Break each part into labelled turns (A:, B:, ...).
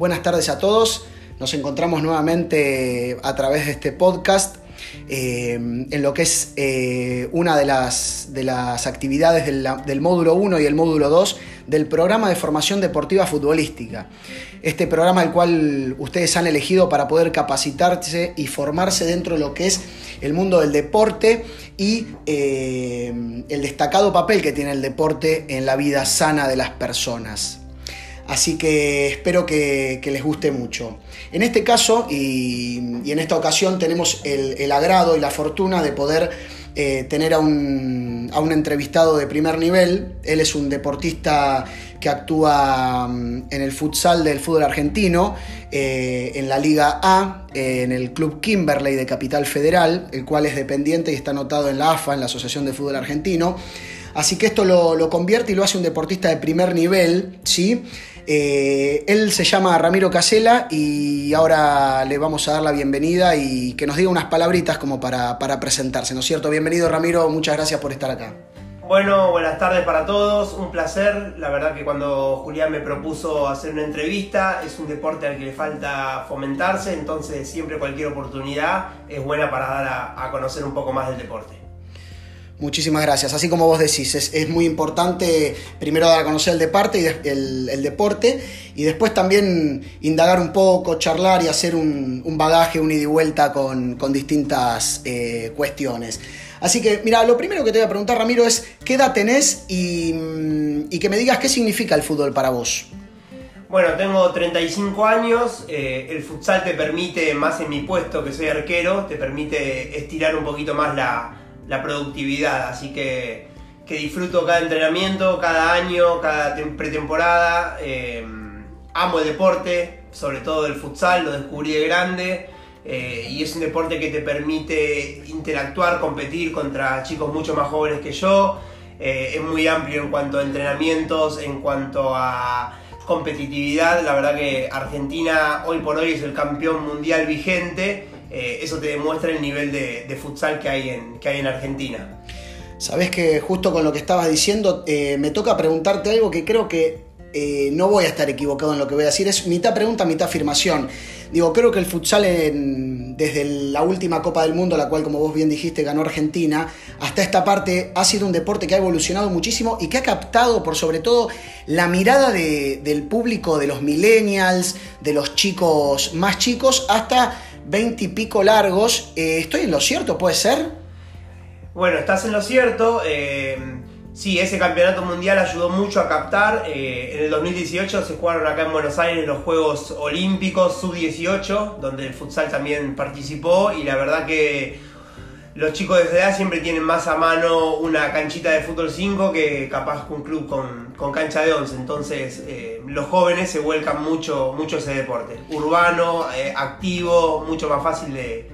A: Buenas tardes a todos. Nos encontramos nuevamente a través de este podcast eh, en lo que es eh, una de las, de las actividades del, módulo 1 y el módulo 2 del programa de formación deportiva futbolística. Este programa el cual ustedes han elegido para poder capacitarse y formarse dentro de lo que es el mundo del deporte y eh, el destacado papel que tiene el deporte en la vida sana de las personas. Así que espero que, les guste mucho. En este caso y, en esta ocasión tenemos el, agrado y la fortuna de poder eh, tener a un, a un, entrevistado de primer nivel. Él es un deportista que actúa um, en el futsal del fútbol argentino, eh, en la Liga A, eh, en el Club Kimberley de Capital Federal, el cual es dependiente y está anotado en la AFA, en la Asociación de Fútbol Argentino. Así que esto lo, convierte y lo hace un deportista de primer nivel, ¿sí? Eh, él se llama Ramiro Casela y ahora le vamos a dar la bienvenida y que nos diga unas palabritas como para, presentarse, ¿no es cierto? Bienvenido Ramiro, muchas gracias por estar acá.
B: Bueno, buenas tardes para todos, un placer. La verdad que cuando Julián me propuso hacer una entrevista, es un deporte al que le falta fomentarse, entonces siempre cualquier oportunidad es buena para dar a conocer un poco más del deporte.
A: Muchísimas gracias. Así como vos decís, es, muy importante primero dar a conocer el deporte, y el, deporte y después también indagar un poco, charlar y hacer un, bagaje, un ida y vuelta con, distintas eh, cuestiones. Así que, mira, lo primero que te voy a preguntar, Ramiro, es qué edad tenés y, y que me digas qué significa el fútbol para vos.
B: Bueno, tengo 35 años, eh, el futsal te permite, más en mi puesto que soy arquero, te permite estirar un poquito más la, la productividad. Así que, que, disfruto cada entrenamiento, cada año, cada pretemporada. Eh, amo el deporte, sobre todo el futsal, lo descubrí de grande. Eh, y es un deporte que te permite interactuar, competir contra chicos mucho más jóvenes que yo. Eh, es muy amplio en cuanto a entrenamientos, en cuanto a competitividad. La verdad que Argentina hoy por hoy es el campeón mundial vigente eh, eso te demuestra el nivel de, futsal que hay, en, que hay en Argentina.
A: Sabes que justo con lo que estabas diciendo, eh, me toca preguntarte algo que creo que eh, no voy a estar equivocado en lo que voy a decir. Es mitad pregunta, mitad afirmación. Digo, creo que el futsal en, desde la última Copa del Mundo, la cual, como vos bien dijiste, ganó Argentina, hasta esta parte ha sido un deporte que ha evolucionado muchísimo y que ha captado, por sobre todo, la mirada de, del público, de los millennials, de los chicos más chicos, hasta 20 y pico largos. Eh, ¿Estoy en lo cierto? ¿Puede ser?
B: Bueno, estás en lo cierto. Eh, sí, ese campeonato mundial ayudó mucho a captar. Eh, en el 2018 se jugaron acá en Buenos Aires los Juegos Olímpicos Sub-18, donde el futsal también participó. Y la verdad que los chicos de esa edad siempre tienen más a mano una canchita de fútbol 5 que capaz un club con, con cancha de 11. Entonces eh, los jóvenes se vuelcan mucho, mucho ese deporte. Urbano, eh, activo, mucho más fácil de,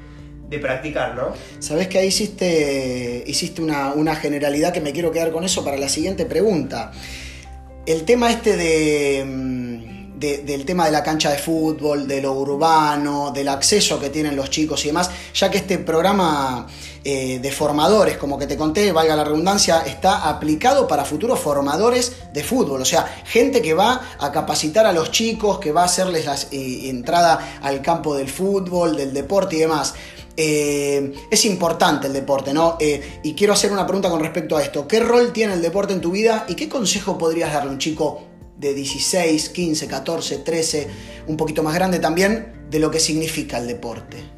B: de, practicar, ¿no?
A: Sabes que ahí hiciste, hiciste una, una generalidad que me quiero quedar con eso para la siguiente pregunta. El tema este de de, del tema de la cancha de fútbol, de lo urbano, del acceso que tienen los chicos y demás, ya que este programa eh, de formadores, como que te conté, valga la redundancia, está aplicado para futuros formadores de fútbol, o sea, gente que va a capacitar a los chicos, que va a hacerles la eh, entrada al campo del fútbol, del deporte y demás. Eh, es importante el deporte, ¿no? Y quiero hacer una pregunta con respecto a esto. ¿Qué rol tiene el deporte en tu vida y qué consejo podrías darle a un chico de 16, 15, 14, 13, un poquito más grande también, de lo que significa el deporte?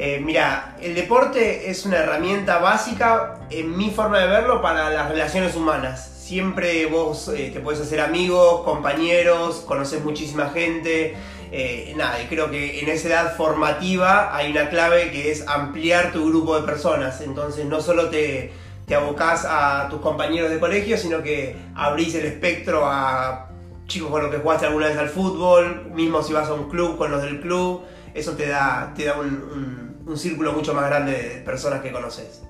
B: Eh, mira, el deporte es una herramienta básica, en mi forma de verlo, para las relaciones humanas. Siempre vos eh, te puedes hacer amigos, compañeros, conoces muchísima gente. Eh, nada, y creo que en esa edad formativa hay una clave que es ampliar tu grupo de personas. Entonces no solo te, te abocás a tus compañeros de colegio, sino que abrís el espectro a chicos con los que jugaste alguna vez al fútbol, mismo si vas a un club con los del club, eso te da, te da un, un, un círculo mucho más grande de personas que conoces.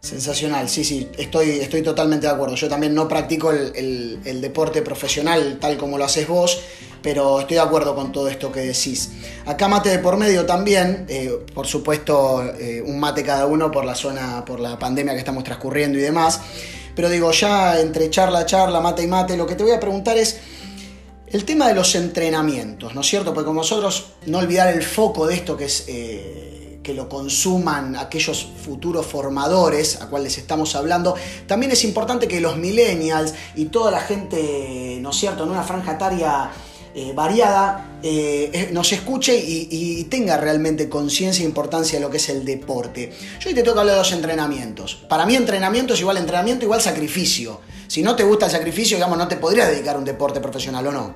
A: Sensacional, sí, sí, estoy, estoy totalmente de acuerdo. Yo también no practico el, el, deporte profesional tal como lo haces vos, pero estoy de acuerdo con todo esto que decís. Acá mate de por medio también, eh, por supuesto eh, un mate cada uno por la zona, por la pandemia que estamos transcurriendo y demás. Pero digo, ya entre charla, charla, mate y mate, lo que te voy a preguntar es, El tema de los entrenamientos, ¿no es cierto? Porque como nosotros, no olvidar el foco de esto que es eh, que lo consuman aquellos futuros formadores a cuales estamos hablando, también es importante que los millennials y toda la gente, ¿no es cierto?, en una franja etaria eh, variada, eh, nos escuche y, tenga realmente conciencia e importancia de lo que es el deporte. Yo hoy te toca hablar de los entrenamientos. Para mí entrenamiento es igual entrenamiento, igual sacrificio. Si no te gusta el sacrificio, digamos, no te podrías dedicar a un deporte profesional o no.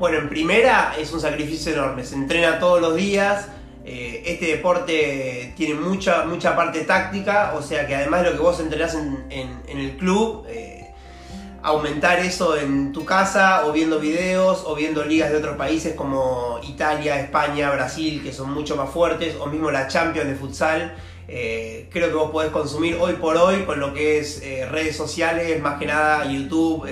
B: Bueno, en primera es un sacrificio enorme, se entrena todos los días, eh, este deporte tiene mucha, mucha parte táctica, o sea que además de lo que vos entrenás en, el club, eh, aumentar eso en tu casa o viendo videos o viendo ligas de otros países como Italia, España, Brasil, que son mucho más fuertes, o mismo la Champions de futsal. Eh, creo que vos podés consumir hoy por hoy con lo que es redes sociales, más que nada YouTube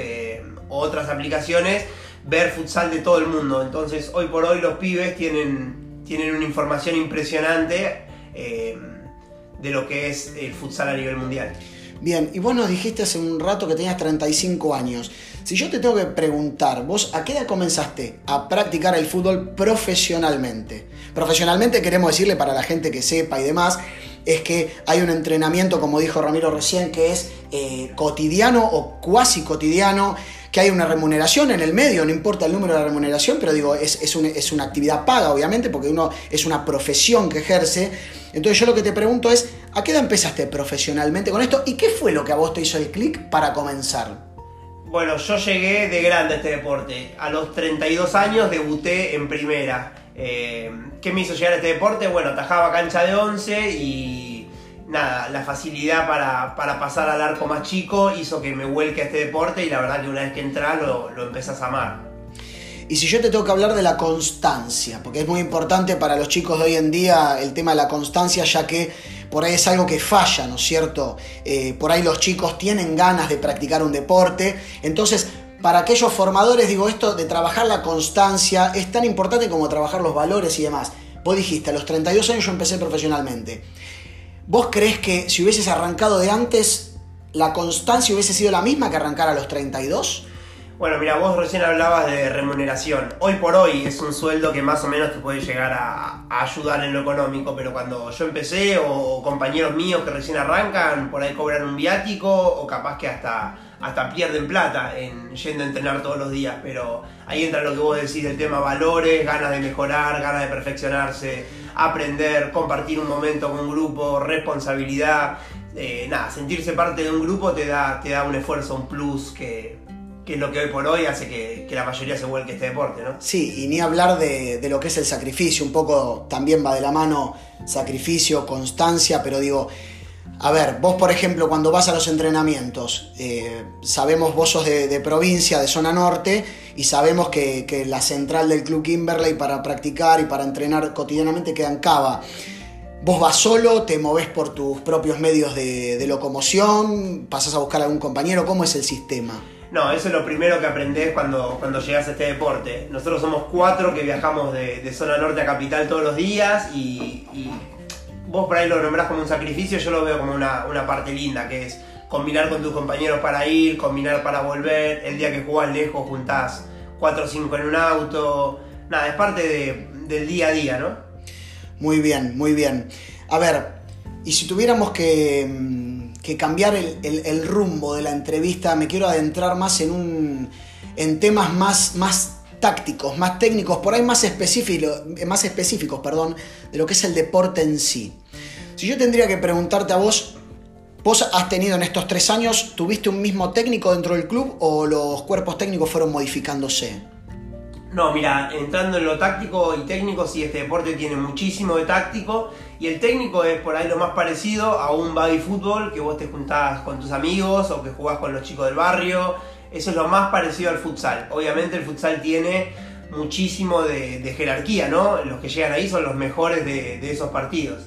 B: o otras aplicaciones ver futsal de todo el mundo. Entonces, hoy por hoy los pibes tienen, tienen una información impresionante eh, de lo que es el futsal a nivel mundial.
A: Bien, y vos nos dijiste hace un rato que tenías 35 años. Si yo te tengo que preguntar, vos a qué edad comenzaste a practicar el fútbol profesionalmente? Profesionalmente queremos decirle para la gente que sepa y demás, es que hay un entrenamiento, como dijo Ramiro recién, que es eh, cotidiano o cuasi cotidiano, que hay una remuneración en el medio, no importa el número de remuneración, pero digo, es, es, una actividad paga, obviamente, porque uno es una profesión que ejerce. Entonces yo lo que te pregunto es, ¿a qué edad empezaste profesionalmente con esto? ¿Y qué fue lo que a vos te hizo el clic para comenzar?
B: Bueno, yo llegué de grande a este deporte. A los 32 años debuté en primera. Eh, ¿Qué me hizo llegar a este deporte? Bueno, atajaba cancha de 11 y nada, la facilidad para, pasar al arco más chico hizo que me vuelque a este deporte y la verdad que una vez que entras lo, lo empezás a amar.
A: Y si yo te tengo que hablar de la constancia, porque es muy importante para los chicos de hoy en día el tema de la constancia, ya que por ahí es algo que falla, ¿no es cierto? Eh, por ahí los chicos tienen ganas de practicar un deporte, entonces para aquellos formadores, digo, esto de trabajar la constancia es tan importante como trabajar los valores y demás. Vos dijiste, a los 32 años yo empecé profesionalmente. ¿Vos crees que si hubieses arrancado de antes, la constancia hubiese sido la misma que arrancar a los 32?
B: Bueno, mira, vos recién hablabas de remuneración. Hoy por hoy es un sueldo que más o menos te puede llegar a, ayudar en lo económico, pero cuando yo empecé o, compañeros míos que recién arrancan, por ahí cobran un viático o capaz que hasta, hasta pierden plata en yendo a entrenar todos los días. Pero ahí entra lo que vos decís del tema valores, ganas de mejorar, ganas de perfeccionarse aprender, compartir un momento con un grupo, responsabilidad. Eh, nada, sentirse parte de un grupo te da, te da un esfuerzo, un plus que, es lo que hoy por hoy hace que, la mayoría se vuelque este deporte, ¿no?
A: Sí, y ni hablar de, de, lo que es el sacrificio, un poco también va de la mano sacrificio, constancia, pero digo, a ver, vos por ejemplo cuando vas a los entrenamientos, eh, sabemos vos sos de, provincia, de zona norte, y sabemos que, la central del Club Kimberley para practicar y para entrenar cotidianamente queda en Cava. ¿Vos vas solo, te movés por tus propios medios de, locomoción, pasás a buscar a algún compañero? ¿Cómo es el sistema?
B: No, eso es lo primero que aprendés cuando, cuando llegas a este deporte. Nosotros somos cuatro que viajamos de, zona norte a capital todos los días y vos por ahí lo nombrás como un sacrificio, yo lo veo como una, parte linda, que es combinar con tus compañeros para ir, combinar para volver, el día que jugás lejos juntás 4 o 5 en un auto, nada, es parte del día a día, ¿no?
A: Muy bien, muy bien. A ver, y si tuviéramos que, mm, cambiar el, rumbo de la entrevista, me quiero adentrar más en, un, en temas más, más tácticos, más técnicos, por ahí más específicos, más específicos perdón, de lo que es el deporte en sí. Si yo tendría que preguntarte a vos, ¿vos has tenido en estos tres años, tuviste un mismo técnico dentro del club o los cuerpos técnicos fueron modificándose?
B: No, mira, entrando en lo táctico y técnico, sí, este deporte tiene muchísimo de táctico y el técnico es por ahí lo más parecido a un body fútbol que vos te juntás con tus amigos o que jugás con los chicos del barrio eso es lo más parecido al futsal. Obviamente el futsal tiene muchísimo de, jerarquía, ¿no? Los que llegan ahí son los mejores de, esos partidos.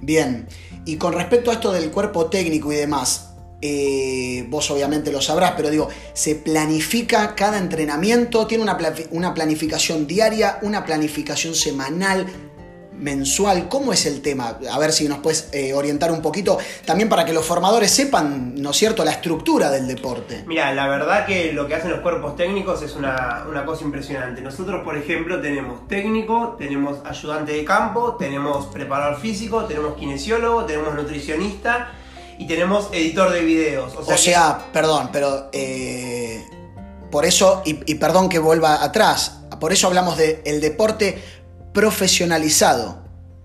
A: Bien, y con respecto a esto del cuerpo técnico y demás, eh, vos obviamente lo sabrás, pero digo, ¿se planifica cada entrenamiento? ¿Tiene una, una planificación diaria, una planificación semanal? Mensual? ¿Cómo es el tema? A ver si nos puedes eh, orientar un poquito, también para que los formadores sepan, ¿no es cierto?, la estructura del deporte.
B: Mira, la verdad que lo que hacen los cuerpos técnicos es una, una cosa impresionante. Nosotros, por ejemplo, tenemos técnico, tenemos ayudante de campo, tenemos preparador físico, tenemos kinesiólogo, tenemos nutricionista y tenemos editor de videos.
A: O sea, perdón, pero eh, por eso, y, perdón que vuelva atrás, por eso hablamos del el deporte profesionalizado.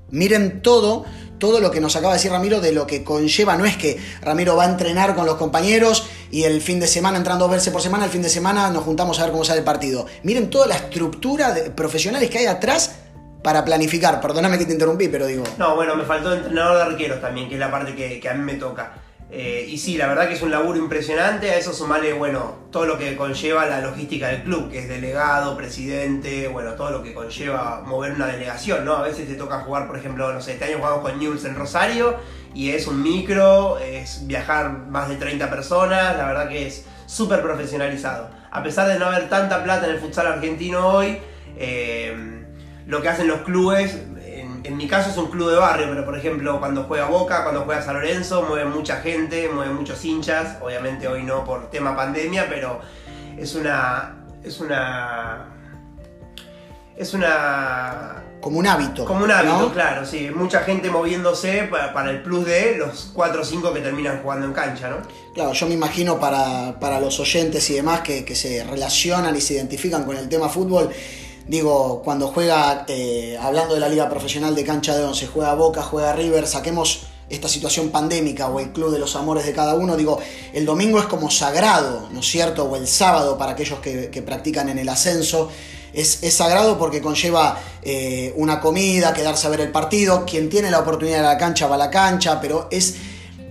A: Miren todo, todo lo que nos acaba de decir Ramiro de lo que conlleva. No es que Ramiro va a entrenar con los compañeros y el fin de semana, entrando a verse por semana, el fin de semana nos juntamos a ver cómo sale el partido. Miren toda la estructura de profesionales que hay atrás para planificar. Perdóname que te interrumpí, pero digo.
B: No, bueno, me faltó entrenador de arqueros también, que es la parte que, a mí me toca. Eh, y sí, la verdad que es un laburo impresionante. A eso sumale, bueno, todo lo que conlleva la logística del club, que es delegado, presidente, bueno, todo lo que conlleva mover una delegación, ¿no? A veces te toca jugar, por ejemplo, no sé, este año jugamos con News en Rosario y es un micro, es viajar más de 30 personas, la verdad que es súper profesionalizado. A pesar de no haber tanta plata en el futsal argentino hoy, eh, lo que hacen los clubes, en, mi caso es un club de barrio, pero por ejemplo cuando juega Boca, cuando juega San Lorenzo, mueve mucha gente, mueve muchos hinchas, obviamente hoy no por tema pandemia, pero es una... Es una... Es una...
A: Como un hábito.
B: Como un hábito, claro, sí. Mucha gente moviéndose para, el plus de los 4 o 5 que terminan jugando en cancha, ¿no?
A: Claro, yo me imagino para, los oyentes y demás que, que se relacionan y se identifican con el tema fútbol, Digo, cuando juega, eh, hablando de la liga profesional de cancha de once, juega Boca, juega River, saquemos esta situación pandémica o el club de los amores de cada uno, digo, el domingo es como sagrado, ¿no es cierto? O el sábado para aquellos que, practican en el ascenso. Es, sagrado porque conlleva eh, una comida, quedarse a ver el partido. Quien tiene la oportunidad de la cancha va a la cancha, pero es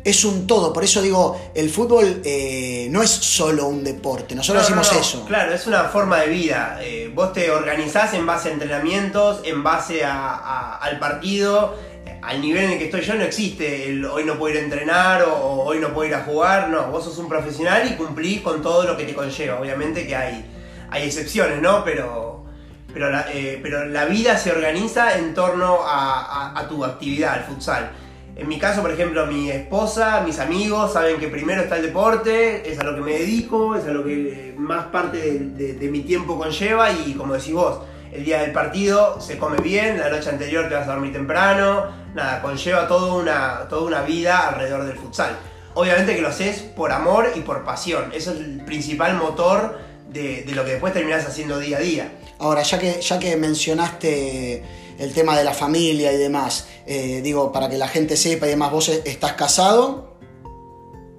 A: es un todo. Por eso digo, el fútbol eh, no es solo un deporte. Nosotros decimos eso.
B: Claro, es una forma de vida. Eh, vos te organizás en base a entrenamientos, en base al partido. Al nivel en el que estoy yo no existe el hoy no puedo ir a entrenar o, hoy no puedo ir a jugar. No, vos sos un profesional y cumplís con todo lo que te conlleva. Obviamente que hay, hay excepciones, ¿no? Pero, pero, la, eh, pero la vida se organiza en torno a tu actividad, al futsal. En mi caso, por ejemplo, mi esposa, mis amigos saben que primero está el deporte, es a lo que me dedico, es a lo que más parte de, mi tiempo conlleva y como decís vos, el día del partido se come bien, la noche anterior te vas a dormir temprano, nada, conlleva toda una, toda una vida alrededor del futsal. Obviamente que lo haces por amor y por pasión, eso es el principal motor de, de lo que después terminás haciendo día a día.
A: Ahora, ya que, ya que mencionaste el tema de la familia y demás. Eh, digo, para que la gente sepa y demás, ¿vos estás casado?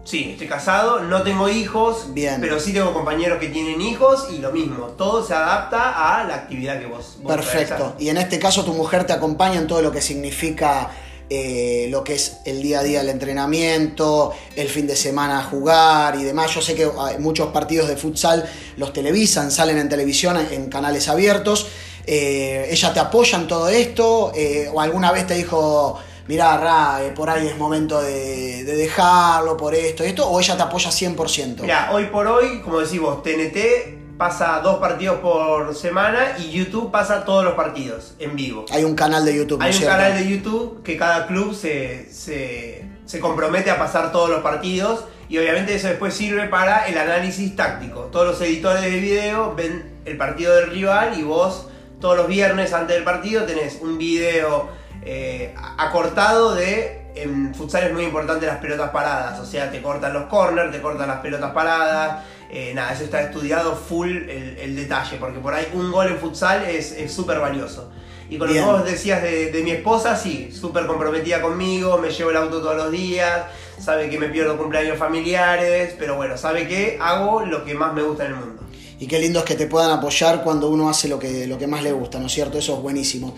B: Sí, estoy casado, no tengo hijos, Bien. pero sí tengo compañeros que tienen hijos y lo mismo, todo se adapta a la actividad que vos,
A: vos Perfecto. Y en este caso tu mujer te acompaña en todo lo que significa eh, lo que es el día a día el entrenamiento, el fin de semana jugar y demás. Yo sé que muchos partidos de futsal los televisan, salen en televisión en canales abiertos. Eh, ella te apoya en todo esto, eh, o alguna vez te dijo, mirá, Ra, eh, por ahí es momento de, dejarlo, por esto y esto, o ella te apoya 100%.
B: Mira, hoy por hoy, como decimos, TNT pasa dos partidos por semana y YouTube pasa todos los partidos en vivo.
A: Hay un canal de YouTube.
B: Hay un canal de YouTube que cada club se, se, se compromete a pasar todos los partidos y obviamente eso después sirve para el análisis táctico. Todos los editores de video ven el partido del rival y vos todos los viernes antes del partido tenés un video eh, acortado de. En futsal es muy importante las pelotas paradas, o sea, te cortan los corners, te cortan las pelotas paradas. Eh, nada, eso está estudiado full el, detalle, porque por ahí un gol en futsal es súper valioso. Y con lo que vos decías de, mi esposa, sí, súper comprometida conmigo, me llevo el auto todos los días, sabe que me pierdo cumpleaños familiares, pero bueno, sabe que hago lo que más me gusta en el mundo
A: y qué lindo es que te puedan apoyar cuando uno hace lo que, lo que más le gusta, ¿no es cierto? Eso es buenísimo.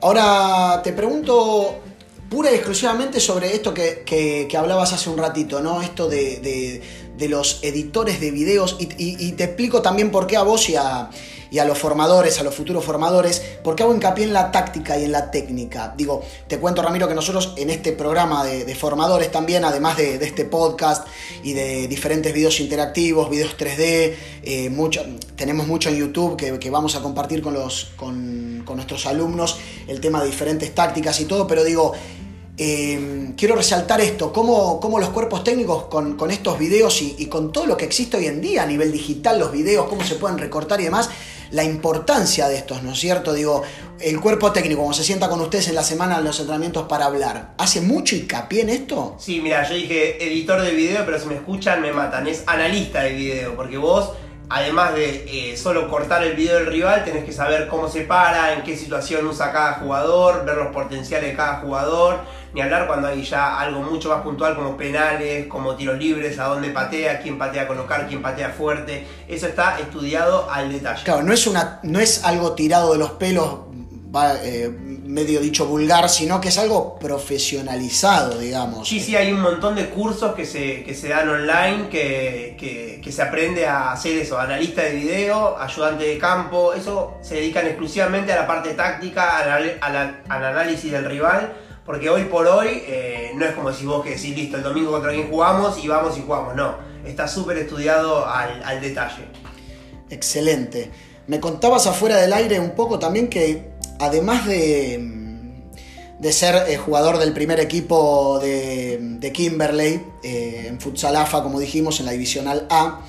A: Ahora te pregunto pura y exclusivamente sobre esto que, hablabas hace un ratito, ¿no? Esto de, de los editores de videos y, te explico también por qué a vos y a, y a los formadores, a los futuros formadores, porque hago hincapié en la táctica y en la técnica. Digo, te cuento Ramiro que nosotros en este programa de, formadores también, además de, este podcast y de diferentes videos interactivos, videos 3D, eh, mucho, tenemos mucho en YouTube que, vamos a compartir con, los, con, con nuestros alumnos, el tema de diferentes tácticas y todo, pero digo, eh, quiero resaltar esto, cómo, los cuerpos técnicos con, estos videos y, con todo lo que existe hoy en día a nivel digital, los videos, cómo se pueden recortar y demás, la importancia de estos, ¿no es cierto? Digo, el cuerpo técnico, como se sienta con ustedes en la semana en los entrenamientos para hablar, ¿hace mucho hincapié en esto?
B: Sí, mira, yo dije editor de video, pero si me escuchan me matan, es analista de video, porque vos además de eh, solo cortar el video del rival, tenés que saber cómo se para, en qué situación usa cada jugador, ver los potenciales de cada jugador, ni hablar cuando hay ya algo mucho más puntual como penales, como tiros libres, a dónde patea, quién patea a colocar, quién patea fuerte. Eso está estudiado al detalle.
A: Claro, no es, una, no es algo tirado de los pelos, eh, medio dicho vulgar, sino que es algo profesionalizado, digamos.
B: Sí, sí, hay un montón de cursos que se, que se dan online que, que, se aprende a hacer eso, analista de video, ayudante de campo, eso se dedican exclusivamente a la parte táctica, al, análisis del rival, porque hoy por hoy eh, no es como si vos que decís, listo, el domingo contra alguien jugamos y vamos y jugamos, no, está súper estudiado al, al detalle.
A: Excelente. Me contabas afuera del aire un poco también que además de, de ser eh, jugador del primer equipo de, Kimberley, eh, en Futsal AFA, como dijimos, en la Divisional A,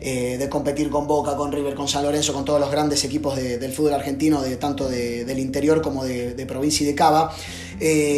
A: eh, de competir con Boca, con River, con San Lorenzo, con todos los grandes equipos del fútbol argentino, de, tanto del interior como de, provincia y de Cava.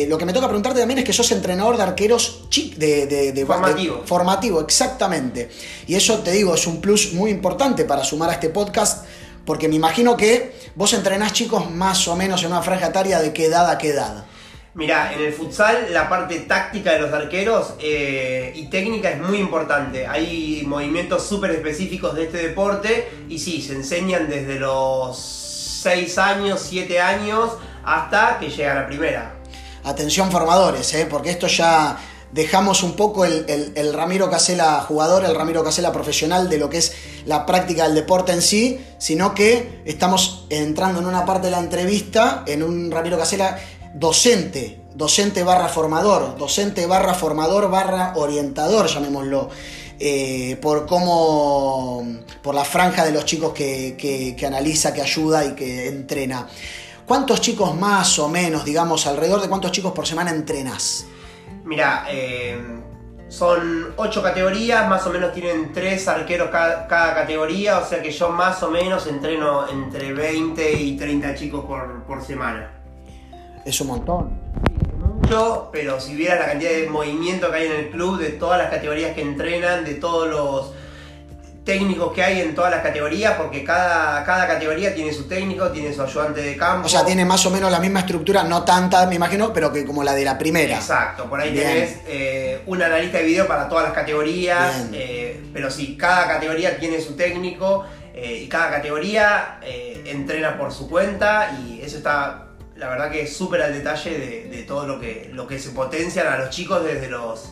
A: lo que me toca preguntarte también es que sos entrenador de arqueros de,
B: formativo.
A: formativo, exactamente. Y eso te digo, es un plus muy importante para sumar a este podcast porque me imagino que vos entrenás chicos más o menos en una franja etaria de qué edad a qué edad.
B: Mira, en el futsal la parte táctica de los arqueros eh, y técnica es muy importante. Hay movimientos súper específicos de este deporte y sí, se enseñan desde los 6 años, 7 años hasta que llegan a primera.
A: Atención formadores, ¿eh? porque esto ya dejamos un poco el, Ramiro Casela jugador, el Ramiro Casela profesional de lo que es la práctica del deporte en sí, sino que estamos entrando en una parte de la entrevista en un Ramiro Casela docente, docente barra formador, docente barra formador barra orientador, llamémoslo. Eh, por cómo, por la franja de los chicos que, que analiza, que ayuda y que entrena. ¿Cuántos chicos más o menos, digamos, alrededor de cuántos chicos por semana entrenas?
B: Mira, eh, son ocho categorías, más o menos tienen tres arqueros cada, categoría, o sea que yo más o menos entreno entre 20 y 30 chicos por, semana.
A: Es un montón.
B: Mucho, pero si viera la cantidad de movimiento que hay en el club, de todas las categorías que entrenan, de todos los técnicos que hay en todas las categorías, porque cada, cada categoría tiene su técnico, tiene su ayudante de campo.
A: O sea, tiene más o menos la misma estructura, no tanta, me imagino, pero que como la de la primera.
B: Exacto, por ahí tenés eh, un analista de video para todas las categorías, eh, pero sí, cada categoría tiene su técnico eh, y cada categoría entrena por su cuenta y eso está, la verdad que es súper al detalle de, de, todo lo que, lo que se potencian a los chicos desde los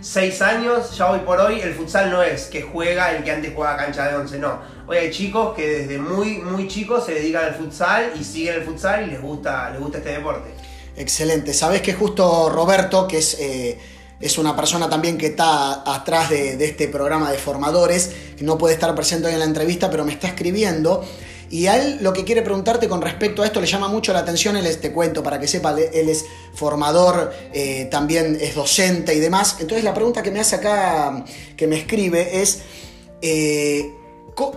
B: 6 años, ya hoy por hoy el futsal no es que juega el que antes jugaba cancha de 11, no. Hoy hay chicos que desde muy, muy chicos se dedican al futsal y siguen el futsal y les gusta, les gusta este deporte.
A: Excelente. Sabes que justo Roberto, que es, eh, es una persona también que está atrás de, de, este programa de formadores, que no puede estar presente hoy en la entrevista, pero me está escribiendo y a él lo que quiere preguntarte con respecto a esto le llama mucho la atención, él es, te cuento para que sepa, él es formador, eh, también es docente y demás. Entonces la pregunta que me hace acá, que me escribe, es, eh,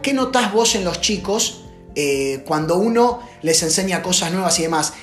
A: ¿qué notás vos en los chicos eh, cuando uno les enseña cosas nuevas y demás?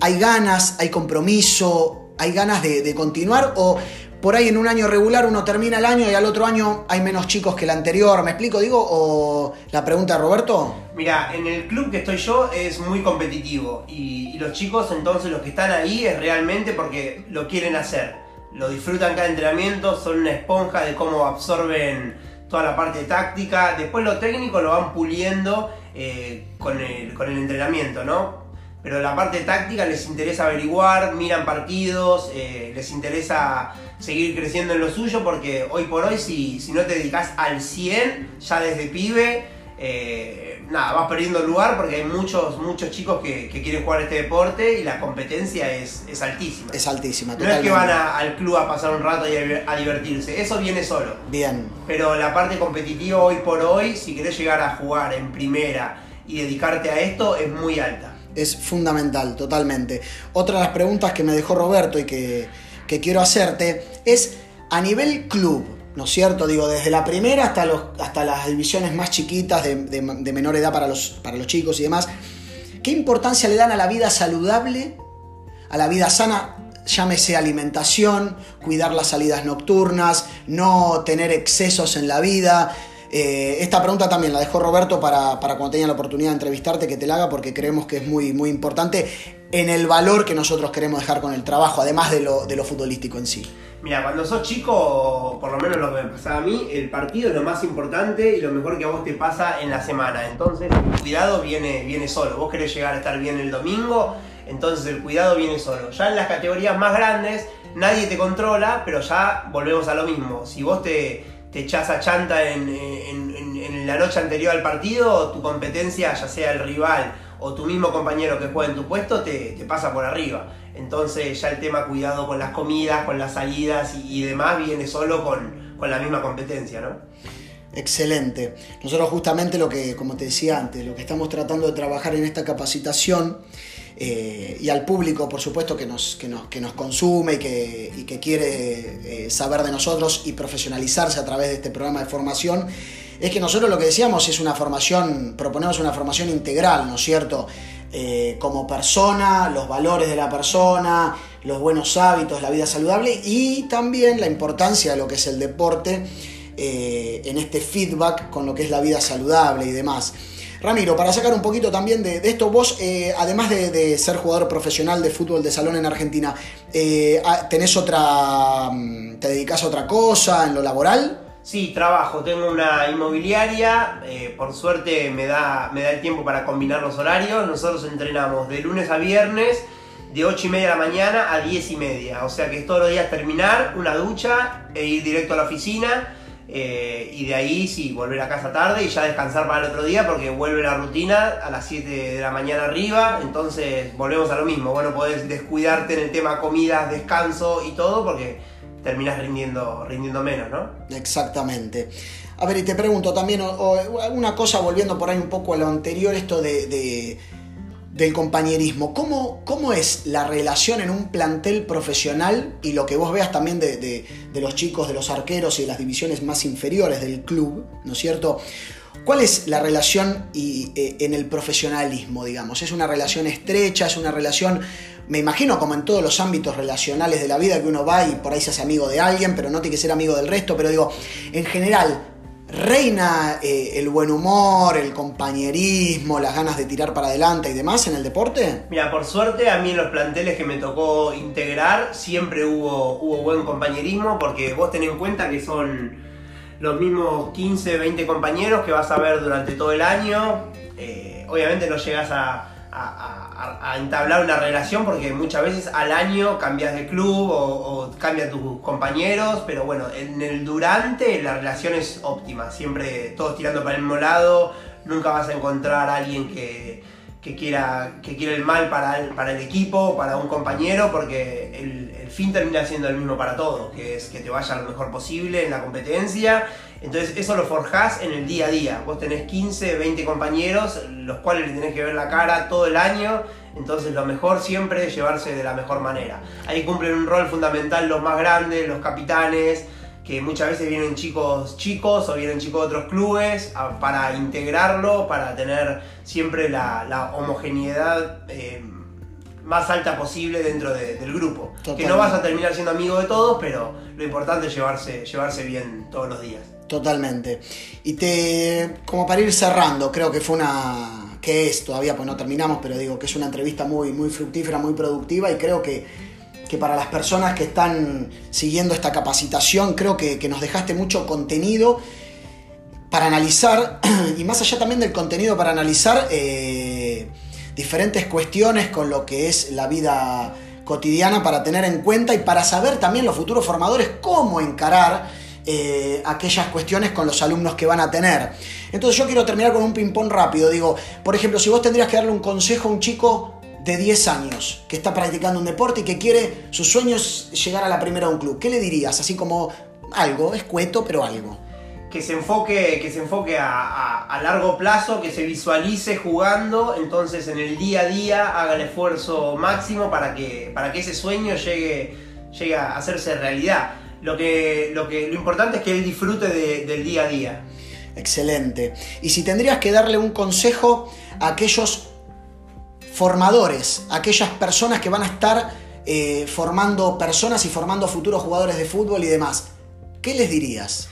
A: ¿Hay ganas, hay compromiso, hay ganas de, de continuar o por ahí en un año regular uno termina el año y al otro año hay menos chicos que el anterior. ¿Me explico, digo? ¿O la pregunta de Roberto?
B: Mira, en el club que estoy yo es muy competitivo y, los chicos entonces los que están ahí es realmente porque lo quieren hacer. Lo disfrutan cada entrenamiento, son una esponja de cómo absorben toda la parte táctica. Después lo técnico lo van puliendo eh, con, el, con el entrenamiento, ¿no? Pero la parte táctica les interesa averiguar, miran partidos, eh, les interesa seguir creciendo en lo suyo, porque hoy por hoy si, si no te dedicas al 100, ya desde pibe, eh, nada, vas perdiendo lugar porque hay muchos, muchos chicos que, quieren jugar este deporte y la competencia es, altísima.
A: Es altísima,
B: No es que van al club a pasar un rato y a, divertirse, eso viene solo.
A: Bien.
B: Pero la parte competitiva hoy por hoy, si querés llegar a jugar en primera y dedicarte a esto, es muy alta.
A: Es fundamental, totalmente. Otra de las preguntas que me dejó Roberto y que, que quiero hacerte es a nivel club ¿no es cierto? Digo, desde la primera hasta, los, hasta las divisiones más chiquitas de, menor edad para los, para los chicos y demás. ¿Qué importancia le dan a la vida saludable, a la vida sana? Llámese alimentación, cuidar las salidas nocturnas, no tener excesos en la vida, eh, esta pregunta también la dejó Roberto para, cuando tenga la oportunidad de entrevistarte, que te la haga, porque creemos que es muy, muy importante en el valor que nosotros queremos dejar con el trabajo, además de lo, de lo futbolístico en sí.
B: Mira, cuando sos chico, por lo menos lo que me pasaba a mí, el partido es lo más importante y lo mejor que a vos te pasa en la semana. Entonces, el cuidado viene, viene solo. Vos querés llegar a estar bien el domingo, entonces el cuidado viene solo. Ya en las categorías más grandes, nadie te controla, pero ya volvemos a lo mismo. Si vos te, te echás a chanta en, en, la noche anterior al partido, tu competencia, ya sea el rival o tu mismo compañero que juega en tu puesto, te, te pasa por arriba. Entonces ya el tema cuidado con las comidas, con las salidas y, demás viene solo con, con, la misma competencia, ¿no?
A: Excelente. Nosotros justamente lo que, como te decía antes, lo que estamos tratando de trabajar en esta capacitación eh, y al público, por supuesto, que nos, que nos, que nos consume y que, y que quiere eh, saber de nosotros y profesionalizarse a través de este programa de formación, es que nosotros lo que decíamos es una formación, proponemos una formación integral, ¿no es cierto? Eh, como persona, los valores de la persona, los buenos hábitos, la vida saludable y también la importancia de lo que es el deporte en este feedback con lo que es la vida saludable y demás. Ramiro, para sacar un poquito también de, esto, vos, eh, además de, ser jugador profesional de fútbol de salón en Argentina, eh, ah, ¿tenés otra. Mm, te dedicas a otra cosa en lo laboral?
B: Sí, trabajo, tengo una inmobiliaria, eh, por suerte me da, me da el tiempo para combinar los horarios, nosotros entrenamos de lunes a viernes, de 8 y media de la mañana a 10 y media, o sea que es todos los días terminar, una ducha e ir directo a la oficina eh, y de ahí sí, volver a casa tarde y ya descansar para el otro día porque vuelve la rutina a las 7 de la mañana arriba, entonces volvemos a lo mismo. Bueno, podés descuidarte en el tema comida, descanso y todo porque terminas rindiendo, rindiendo menos, ¿no?
A: Exactamente. A ver, y te pregunto también, una cosa volviendo por ahí un poco a lo anterior, esto de del compañerismo. ¿Cómo, ¿Cómo, es la relación en un plantel profesional y lo que vos veas también de, los chicos, de los arqueros y de las divisiones más inferiores del club, ¿no es cierto? ¿Cuál es la relación y, eh, en el profesionalismo, digamos? ¿Es una relación estrecha? ¿Es una relación, me imagino como en todos los ámbitos relacionales de la vida, que uno va y por ahí se hace amigo de alguien, pero no tiene que ser amigo del resto, pero digo, en general, ¿Reina eh, el buen humor, el compañerismo, las ganas de tirar para adelante y demás en el deporte?
B: Mira, por suerte a mí en los planteles que me tocó integrar siempre hubo, hubo buen compañerismo porque vos tenés en cuenta que son los mismos 15, 20 compañeros que vas a ver durante todo el año. Eh, obviamente no llegas a, a, entablar una relación porque muchas veces al año cambias de club o, cambian tus compañeros, pero bueno, en el durante la relación es óptima, siempre todos tirando para el mismo lado, nunca vas a encontrar a alguien que, quiera, que quiera el mal para el, para el equipo, para un compañero, porque el, el fin termina siendo el mismo para todos, que es que te vaya lo mejor posible en la competencia entonces eso lo forjás en el día a día. Vos tenés 15, 20 compañeros, los cuales le tenés que ver la cara todo el año. Entonces lo mejor siempre es llevarse de la mejor manera. Ahí cumplen un rol fundamental los más grandes, los capitanes, que muchas veces vienen chicos chicos o vienen chicos de otros clubes para integrarlo, para tener siempre la, homogeneidad. Eh, más alta posible dentro del grupo. Que no vas a terminar siendo amigo de todos, pero lo importante es llevarse, llevarse bien todos los días.
A: Totalmente. Y te, como para ir cerrando, creo que fue una, que es todavía, pues no terminamos, pero digo que es una entrevista muy, muy fructífera, muy productiva y creo que, que para las personas que están siguiendo esta capacitación, creo que, nos dejaste mucho contenido para analizar y más allá también del contenido para analizar, eh, diferentes cuestiones con lo que es la vida cotidiana para tener en cuenta y para saber también los futuros formadores cómo encarar eh, aquellas cuestiones con los alumnos que van a tener. Entonces yo quiero terminar con un ping-pong rápido. Digo, por ejemplo, si vos tendrías que darle un consejo a un chico de 10 años que está practicando un deporte y que quiere, su sueño es llegar a la primera de un club, ¿qué le dirías? Así como algo, escueto, pero algo
B: que se enfoque, que se enfoque a, largo plazo, que se visualice jugando, entonces en el día a día haga el esfuerzo máximo para que, para que ese sueño llegue, llegue a hacerse realidad. Lo, que, lo, que, lo importante es que él disfrute del día a día.
A: Excelente. Y si tendrías que darle un consejo a aquellos formadores, a aquellas personas que van a estar eh, formando personas y formando futuros jugadores de fútbol y demás, ¿qué les dirías?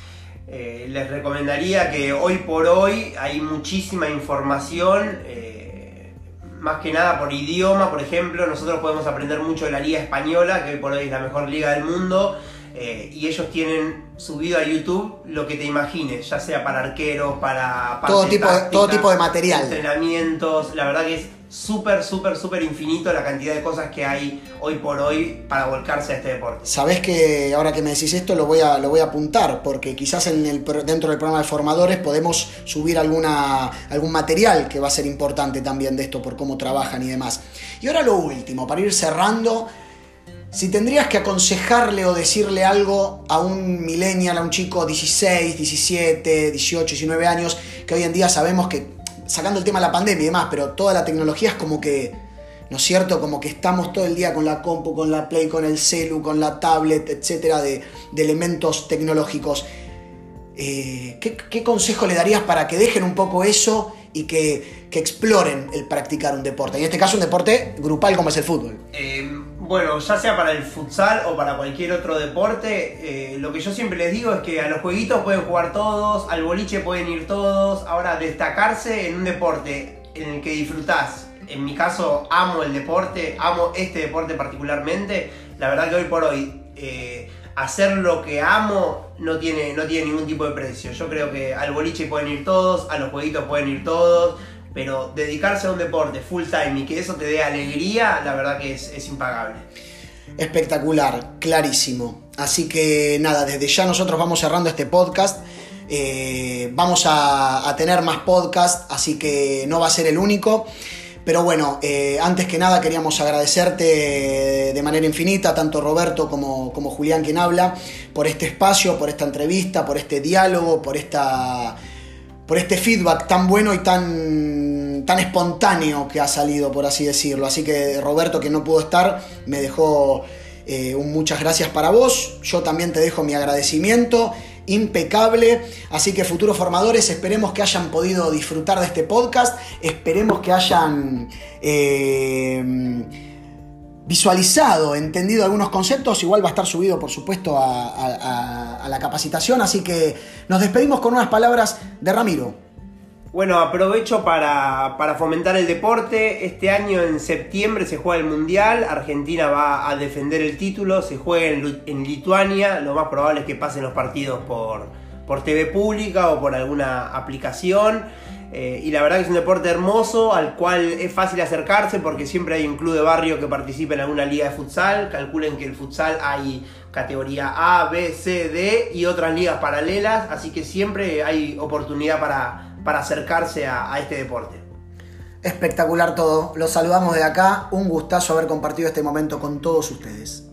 B: Eh, les recomendaría que hoy por hoy hay muchísima información, eh, más que nada por idioma, por ejemplo, nosotros podemos aprender mucho de la liga española, que hoy por hoy es la mejor liga del mundo, eh, y ellos tienen subido a YouTube lo que te imagines, ya sea para arqueros, para...
A: Todo tipo, todo tipo de material.
B: Entrenamientos, la verdad que es súper, súper, súper infinito la cantidad de cosas que hay hoy por hoy para volcarse a este deporte.
A: Sabes que ahora que me decís esto lo voy a, lo voy a apuntar, porque quizás en el, dentro del programa de formadores podemos subir alguna, algún material que va a ser importante también de esto, por cómo trabajan y demás. Y ahora lo último, para ir cerrando, si tendrías que aconsejarle o decirle algo a un millennial, a un chico 16, 17, 18, 19 años, que hoy en día sabemos que sacando el tema de la pandemia y demás, pero toda la tecnología es como que, ¿no es cierto? Como que estamos todo el día con la compu, con la play, con el celu, con la tablet, etcétera, de, elementos tecnológicos. Eh, ¿qué, consejo le darías para que dejen un poco eso y que, exploren el practicar un deporte? En este caso, un deporte grupal como es el fútbol.
B: Eh, bueno, ya sea para el futsal o para cualquier otro deporte, eh, lo que yo siempre les digo es que a los jueguitos pueden jugar todos, al boliche pueden ir todos. Ahora, destacarse en un deporte en el que disfrutás, en mi caso amo el deporte, amo este deporte particularmente, la verdad que hoy por hoy eh, hacer lo que amo no tiene, no tiene ningún tipo de precio. Yo creo que al boliche pueden ir todos, a los jueguitos pueden ir todos pero dedicarse a un deporte full time y que eso te dé alegría, la verdad que es, impagable.
A: Espectacular, clarísimo. Así que nada, desde ya nosotros vamos cerrando este podcast. Eh, vamos a, tener más podcasts, así que no va a ser el único. Pero bueno, eh, antes que nada queríamos agradecerte de manera infinita, tanto Roberto como, como Julián quien habla, por este espacio, por esta entrevista, por este diálogo, por esta por este feedback tan bueno y tan, tan espontáneo que ha salido, por así decirlo. Así que Roberto, que no pudo estar, me dejó eh, un muchas gracias para vos. Yo también te dejo mi agradecimiento impecable. Así que futuros formadores, esperemos que hayan podido disfrutar de este podcast. Esperemos que hayan... Eh, visualizado, entendido algunos conceptos, igual va a estar subido, por supuesto, a, la capacitación. Así que nos despedimos con unas palabras de Ramiro.
B: Bueno, aprovecho para, fomentar el deporte. Este año en septiembre se juega el Mundial. Argentina va a defender el título. Se juega en, Lituania. Lo más probable es que pasen los partidos por, por TV pública o por alguna aplicación. Eh, y la verdad que es un deporte hermoso al cual es fácil acercarse porque siempre hay un club de barrio que participa en alguna liga de futsal. Calculen que el futsal hay categoría A, B, C, D y otras ligas paralelas, así que siempre hay oportunidad para, para acercarse a, a este deporte.
A: Espectacular todo. Los saludamos de acá. Un gustazo haber compartido este momento con todos ustedes.